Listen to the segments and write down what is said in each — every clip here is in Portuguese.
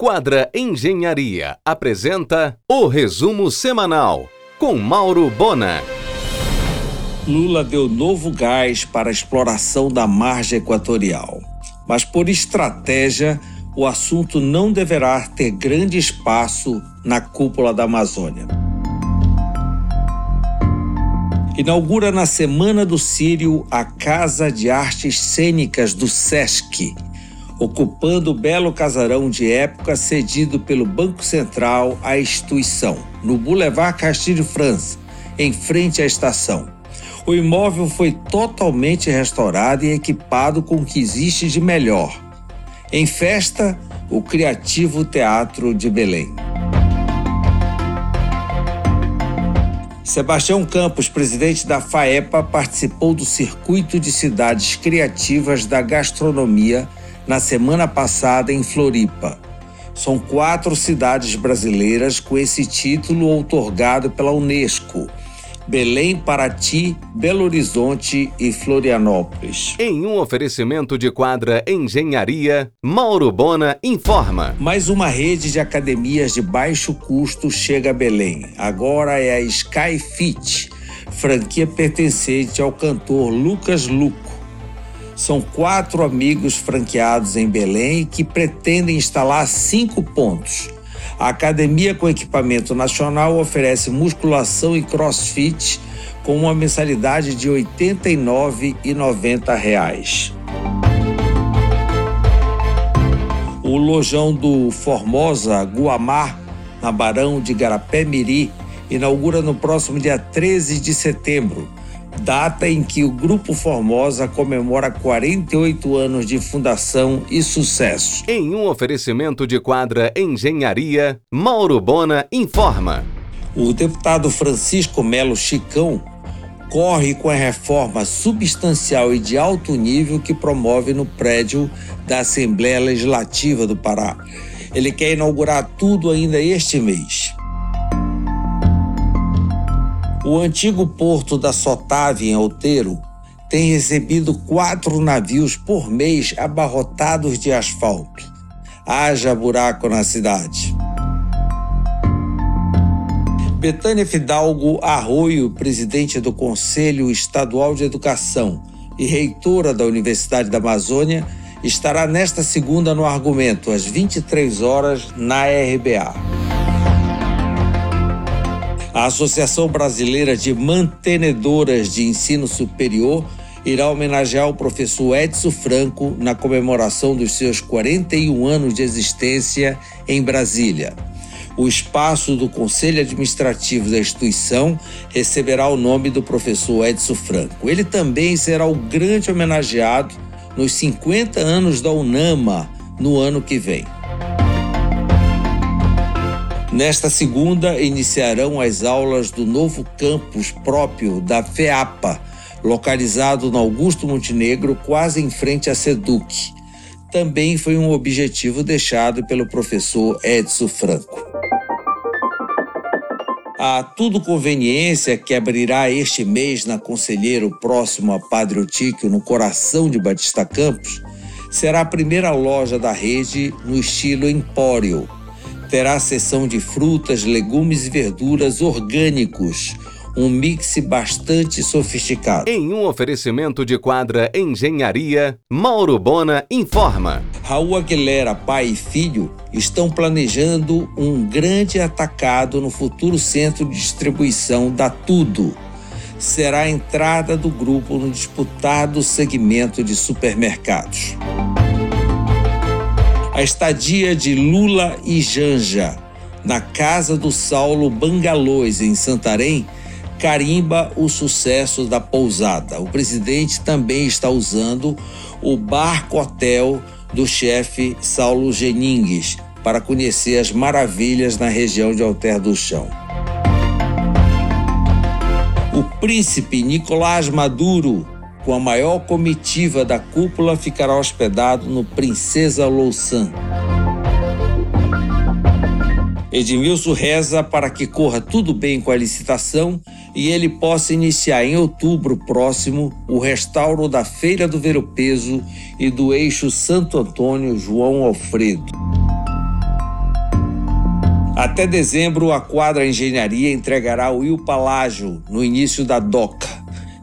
Quadra Engenharia apresenta o resumo semanal com Mauro Bona. Lula deu novo gás para a exploração da margem equatorial. Mas por estratégia, o assunto não deverá ter grande espaço na cúpula da Amazônia. Inaugura na Semana do Sírio a Casa de Artes Cênicas do SESC, ocupando o belo casarão de época cedido pelo Banco Central à instituição, no Boulevard Castilho France, em frente à estação. O imóvel foi totalmente restaurado e equipado com o que existe de melhor. Em festa, o Criativo Teatro de Belém. Sebastião Campos, presidente da FAEPA, participou do circuito de cidades criativas da gastronomia na semana passada em Floripa. São quatro cidades brasileiras com esse título outorgado pela Unesco. Belém, Paraty, Belo Horizonte e Florianópolis. Em um oferecimento de quadra Engenharia, Mauro Bona informa. Mais uma rede de academias de baixo custo chega a Belém. Agora é a Skyfit, franquia pertencente ao cantor Lucas Luco. São quatro amigos franqueados em Belém que pretendem instalar cinco pontos. A academia com equipamento nacional oferece musculação e crossfit com uma mensalidade de R$ 89,90. O lojão do Formosa Guamar, na Barão de Garapé-Miri, inaugura no próximo dia 13 de setembro data em que o Grupo Formosa comemora 48 anos de fundação e sucesso. Em um oferecimento de quadra Engenharia, Mauro Bona informa. O deputado Francisco Melo Chicão corre com a reforma substancial e de alto nível que promove no prédio da Assembleia Legislativa do Pará. Ele quer inaugurar tudo ainda este mês. O antigo porto da Sotave, em Outeiro, tem recebido quatro navios por mês abarrotados de asfalto. Haja buraco na cidade. Betânia Fidalgo Arroio, presidente do Conselho Estadual de Educação e reitora da Universidade da Amazônia, estará nesta segunda no argumento, às 23 horas, na RBA. A Associação Brasileira de Mantenedoras de Ensino Superior irá homenagear o professor Edson Franco na comemoração dos seus 41 anos de existência em Brasília. O espaço do Conselho Administrativo da instituição receberá o nome do professor Edson Franco. Ele também será o grande homenageado nos 50 anos da UNAMA no ano que vem. Nesta segunda, iniciarão as aulas do novo campus próprio da FEAPA, localizado no Augusto Montenegro, quase em frente à SEDUC. Também foi um objetivo deixado pelo professor Edson Franco. A Tudo Conveniência, que abrirá este mês na Conselheiro, próximo a Padre Otíquio, no coração de Batista Campos, será a primeira loja da rede no estilo Empório, terá seção de frutas, legumes e verduras orgânicos. Um mix bastante sofisticado. Em um oferecimento de quadra Engenharia, Mauro Bona informa. Raul Aguilera, pai e filho, estão planejando um grande atacado no futuro centro de distribuição da Tudo. Será a entrada do grupo no disputado segmento de supermercados a estadia de Lula e Janja na casa do Saulo Bangalôs, em Santarém, carimba o sucesso da pousada. O presidente também está usando o barco hotel do chefe Saulo Geningues para conhecer as maravilhas na região de Alter do Chão. O príncipe Nicolás Maduro com a maior comitiva da cúpula, ficará hospedado no Princesa Louçã. Edmilson reza para que corra tudo bem com a licitação e ele possa iniciar em outubro próximo o restauro da Feira do Ver Peso e do eixo Santo Antônio João Alfredo. Até dezembro, a Quadra Engenharia entregará o Il Palágio no início da DOCA.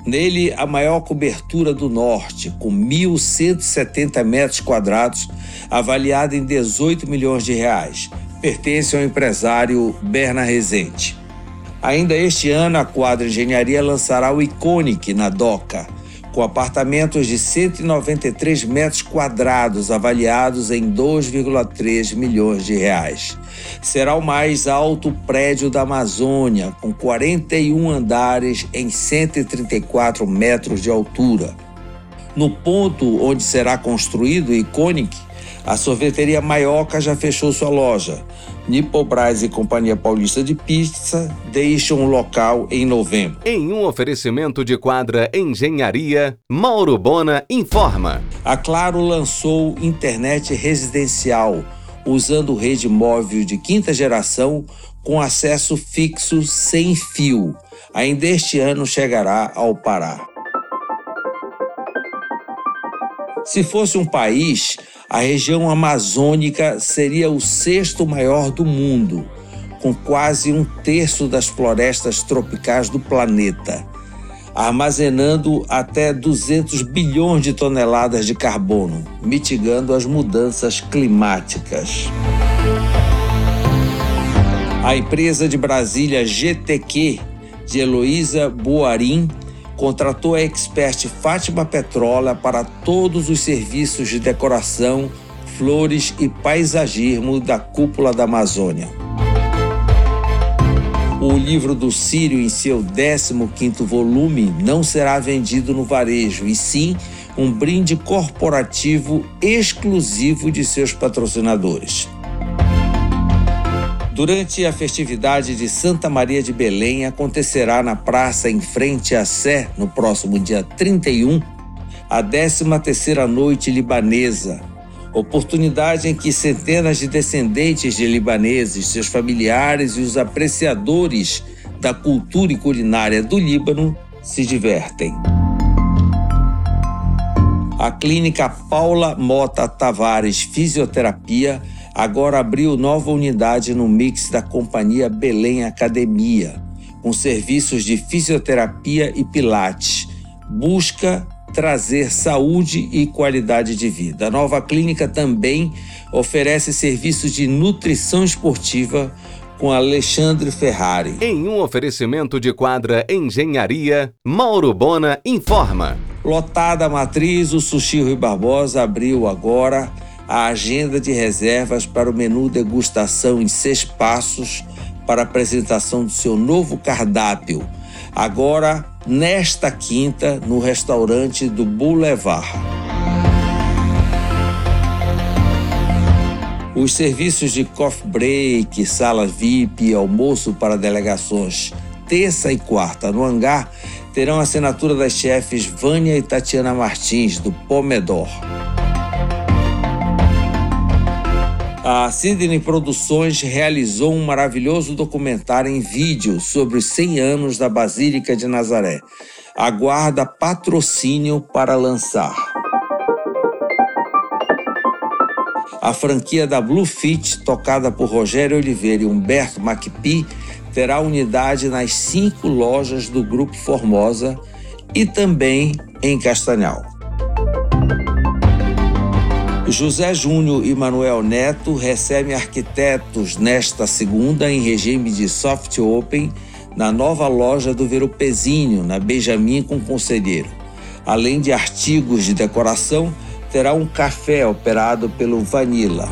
Nele, a maior cobertura do norte, com 1.170 metros quadrados, avaliada em 18 milhões de reais. Pertence ao empresário Berna Rezende. Ainda este ano, a Quadra Engenharia lançará o Iconic na DOCA, com apartamentos de 193 metros quadrados avaliados em 2,3 milhões de reais. Será o mais alto prédio da Amazônia, com 41 andares em 134 metros de altura. No ponto onde será construído o Iconic, a sorveteria Maioca já fechou sua loja. Nipobras e Companhia Paulista de Pizza deixam o local em novembro. Em um oferecimento de quadra Engenharia, Mauro Bona informa. A Claro lançou internet residencial, usando rede móvel de quinta geração com acesso fixo sem fio. Ainda este ano chegará ao Pará. Se fosse um país, a região amazônica seria o sexto maior do mundo, com quase um terço das florestas tropicais do planeta, armazenando até 200 bilhões de toneladas de carbono, mitigando as mudanças climáticas. A empresa de Brasília GTQ, de Heloísa Boarim, contratou a expert Fátima Petrola para todos os serviços de decoração, flores e paisagismo da cúpula da Amazônia. O livro do Sírio, em seu 15º volume, não será vendido no varejo, e sim um brinde corporativo exclusivo de seus patrocinadores. Durante a festividade de Santa Maria de Belém, acontecerá na praça em frente à Sé, no próximo dia 31, a 13ª Noite Libanesa, oportunidade em que centenas de descendentes de libaneses, seus familiares e os apreciadores da cultura e culinária do Líbano se divertem. A clínica Paula Mota Tavares Fisioterapia agora abriu nova unidade no mix da companhia Belém Academia, com serviços de fisioterapia e pilates. Busca trazer saúde e qualidade de vida. A nova clínica também oferece serviços de nutrição esportiva com Alexandre Ferrari. Em um oferecimento de quadra Engenharia, Mauro Bona informa. Lotada a matriz, o Sushi Rui Barbosa abriu agora a agenda de reservas para o menu degustação em seis passos para apresentação do seu novo cardápio, agora nesta quinta no restaurante do Boulevard. Os serviços de coffee break, sala VIP e almoço para delegações terça e quarta no hangar terão assinatura das chefes Vânia e Tatiana Martins, do Pomedor. A Sydney Produções realizou um maravilhoso documentário em vídeo sobre os 100 anos da Basílica de Nazaré. Aguarda patrocínio para lançar. A franquia da Bluefit, tocada por Rogério Oliveira e Humberto Macpi, terá unidade nas cinco lojas do Grupo Formosa e também em Castanhal. José Júnior e Manuel Neto recebem arquitetos nesta segunda em regime de soft open na nova loja do Verupezinho, na Benjamin com Conselheiro. Além de artigos de decoração, terá um café operado pelo Vanilla.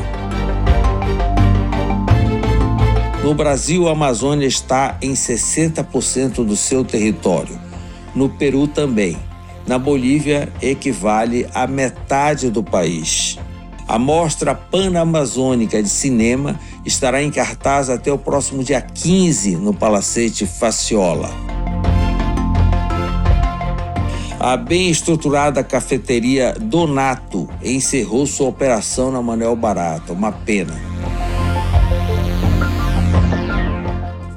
No Brasil, a Amazônia está em 60% do seu território. No Peru também. Na Bolívia, equivale a metade do país. A Mostra Pan-Amazônica de Cinema estará em cartaz até o próximo dia 15 no Palacete Faciola. A bem estruturada cafeteria Donato encerrou sua operação na Manuel Barata, uma pena.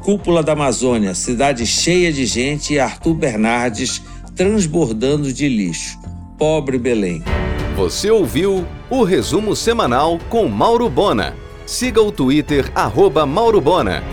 Cúpula da Amazônia, cidade cheia de gente e Arthur Bernardes transbordando de lixo. Pobre Belém. Você ouviu o resumo semanal com Mauro Bona. Siga o Twitter arroba Mauro Bona.